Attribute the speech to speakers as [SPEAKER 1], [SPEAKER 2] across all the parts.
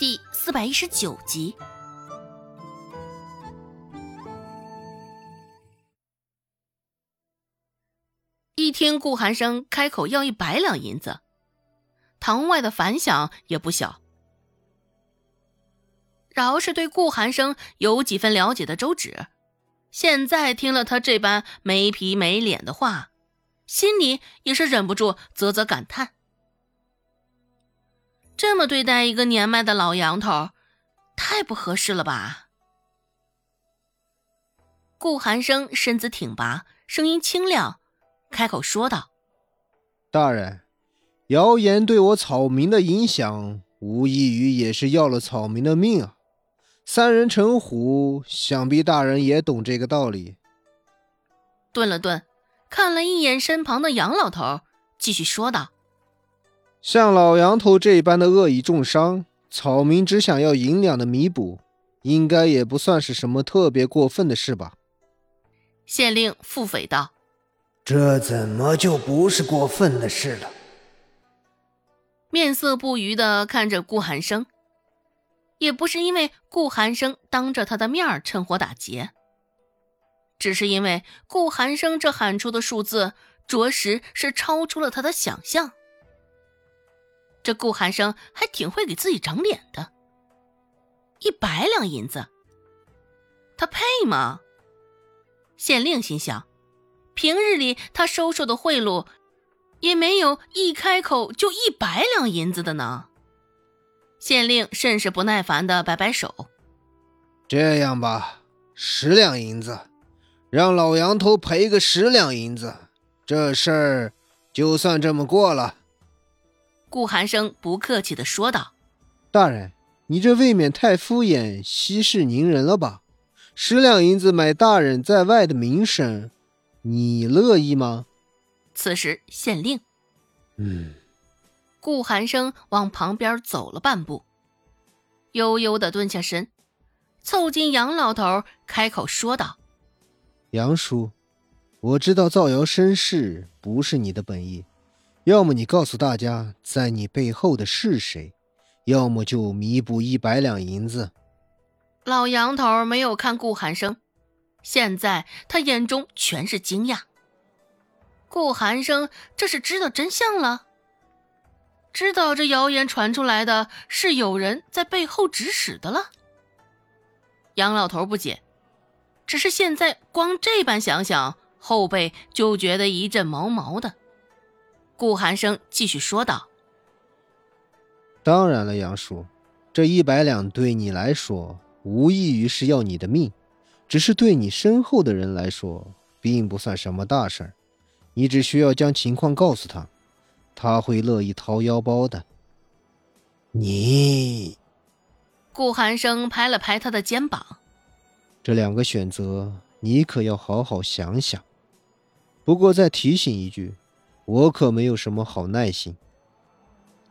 [SPEAKER 1] 第四百一十九集。一听顾寒生开口要一百两银子，堂外的反响也不小。饶是对顾寒生有几分了解的周芷，现在听了他这般没皮没脸的话，心里也是忍不住啧啧感叹。这么对待一个年迈的老杨头，太不合适了吧？顾寒生身子挺拔，声音清亮，开口说道：“
[SPEAKER 2] 大人，谣言对我草民的影响，无异于也是要了草民的命啊！三人成虎，想必大人也懂这个道理。”
[SPEAKER 1] 顿了顿，看了一眼身旁的杨老头，继续说道。
[SPEAKER 2] 像老杨头这般的恶意重伤，草民只想要银两的弥补，应该也不算是什么特别过分的事吧？
[SPEAKER 1] 县令腹诽道：“
[SPEAKER 3] 这怎么就不是过分的事了？”
[SPEAKER 1] 面色不愉的看着顾寒生，也不是因为顾寒生当着他的面趁火打劫，只是因为顾寒生这喊出的数字，着实是超出了他的想象。这顾寒生还挺会给自己长脸的，一百两银子，他配吗？县令心想，平日里他收受的贿赂，也没有一开口就一百两银子的呢。县令甚是不耐烦的摆摆手：“
[SPEAKER 2] 这样吧，十两银子，让老杨头赔个十两银子，这事儿就算这么过了。”
[SPEAKER 1] 顾寒生不客气的说道：“
[SPEAKER 2] 大人，你这未免太敷衍、息事宁人了吧？十两银子买大人在外的名声，你乐意吗？”
[SPEAKER 1] 此时，县令，
[SPEAKER 2] 嗯，
[SPEAKER 1] 顾寒生往旁边走了半步，悠悠的蹲下身，凑近杨老头，开口说道：“
[SPEAKER 2] 杨叔，我知道造谣生事不是你的本意。”要么你告诉大家在你背后的是谁，要么就弥补一百两银子。
[SPEAKER 1] 老杨头没有看顾寒生，现在他眼中全是惊讶。顾寒生这是知道真相了，知道这谣言传出来的是有人在背后指使的了。杨老头不解，只是现在光这般想想，后背就觉得一阵毛毛的。顾寒生继续说道：“
[SPEAKER 2] 当然了，杨叔，这一百两对你来说无异于是要你的命，只是对你身后的人来说，并不算什么大事儿。你只需要将情况告诉他，他会乐意掏腰包的。”
[SPEAKER 3] 你，
[SPEAKER 1] 顾寒生拍了拍他的肩膀：“
[SPEAKER 2] 这两个选择，你可要好好想想。不过再提醒一句。”我可没有什么好耐心。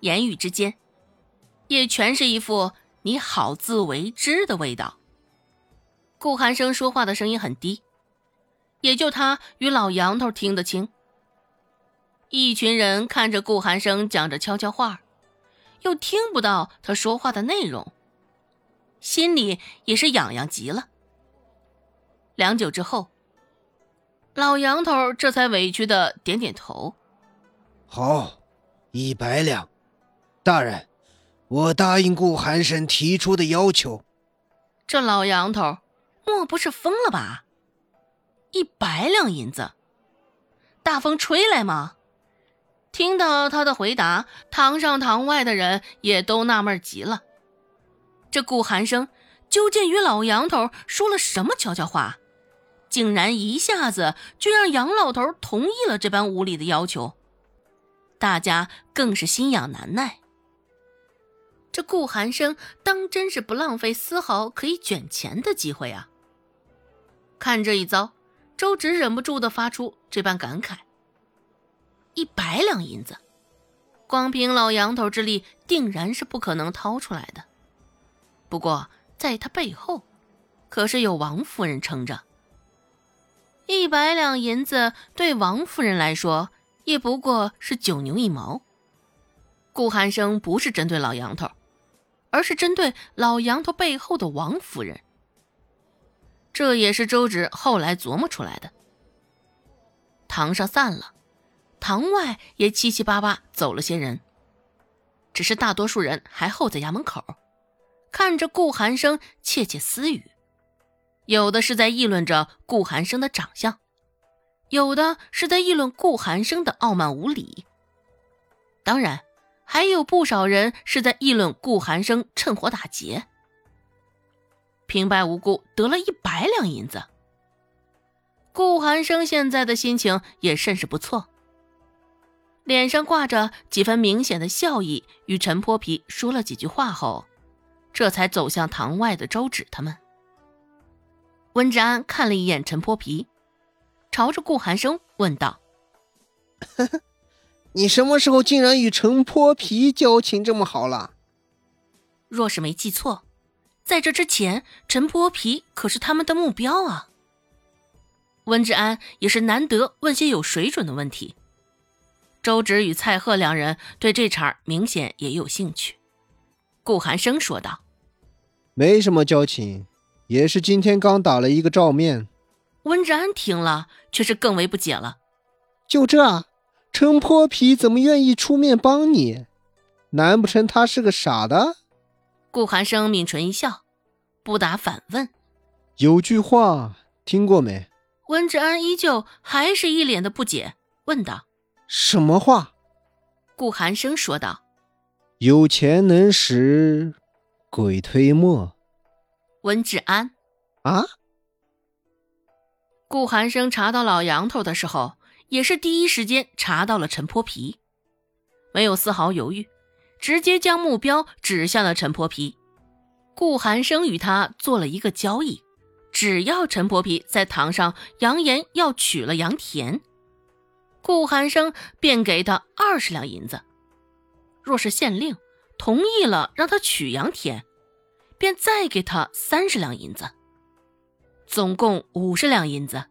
[SPEAKER 1] 言语之间，也全是一副你好自为之的味道。顾寒生说话的声音很低，也就他与老杨头听得清。一群人看着顾寒生讲着悄悄话，又听不到他说话的内容，心里也是痒痒极了。良久之后，老杨头这才委屈的点点头。
[SPEAKER 3] 好，一百两，大人，我答应顾寒生提出的要求。
[SPEAKER 1] 这老杨头莫不是疯了吧？一百两银子，大风吹来吗？听到他的回答，堂上堂外的人也都纳闷极了。这顾寒生究竟与老杨头说了什么悄悄话，竟然一下子就让杨老头同意了这般无理的要求？大家更是心痒难耐。这顾寒生当真是不浪费丝毫可以卷钱的机会啊！看这一遭，周芷忍不住的发出这般感慨：一百两银子，光凭老杨头之力，定然是不可能掏出来的。不过，在他背后，可是有王夫人撑着。一百两银子对王夫人来说，也不过是九牛一毛。顾寒生不是针对老杨头，而是针对老杨头背后的王夫人。这也是周芷后来琢磨出来的。堂上散了，堂外也七七八八走了些人，只是大多数人还候在衙门口，看着顾寒生窃窃私语。有的是在议论着顾寒生的长相，有的是在议论顾寒生的傲慢无礼。当然，还有不少人是在议论顾寒生趁火打劫，平白无故得了一百两银子。顾寒生现在的心情也甚是不错，脸上挂着几分明显的笑意，与陈泼皮说了几句话后，这才走向堂外的周芷他们。温志安看了一眼陈泼皮，朝着顾寒生问道：“
[SPEAKER 2] 你什么时候竟然与陈泼皮交情这么好了？”
[SPEAKER 1] 若是没记错，在这之前，陈泼皮可是他们的目标啊。温志安也是难得问些有水准的问题。周芷与蔡贺两人对这茬明显也有兴趣。顾寒生说道：“
[SPEAKER 2] 没什么交情。”也是今天刚打了一个照面，
[SPEAKER 1] 温志安听了却是更为不解了。
[SPEAKER 2] 就这，陈泼皮怎么愿意出面帮你？难不成他是个傻的？
[SPEAKER 1] 顾寒生抿唇一笑，不答反问。
[SPEAKER 2] 有句话听过没？
[SPEAKER 1] 温志安依旧还是一脸的不解，问道：“
[SPEAKER 2] 什么话？”
[SPEAKER 1] 顾寒生说道：“
[SPEAKER 2] 有钱能使鬼推磨。”
[SPEAKER 1] 温志安，
[SPEAKER 2] 啊！
[SPEAKER 1] 顾寒生查到老杨头的时候，也是第一时间查到了陈泼皮，没有丝毫犹豫，直接将目标指向了陈泼皮。顾寒生与他做了一个交易，只要陈泼皮在堂上扬言要娶了杨田，顾寒生便给他二十两银子；若是县令同意了让他娶杨田，便再给他三十两银子，总共五十两银子，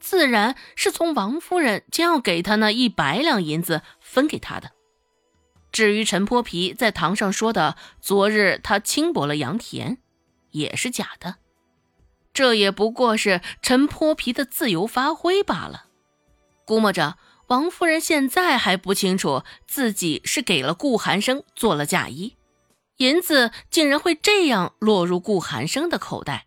[SPEAKER 1] 自然是从王夫人将要给他那一百两银子分给他的。至于陈泼皮在堂上说的昨日他轻薄了杨田，也是假的，这也不过是陈泼皮的自由发挥罢了。估摸着王夫人现在还不清楚自己是给了顾寒生做了嫁衣。银子竟然会这样落入顾寒生的口袋。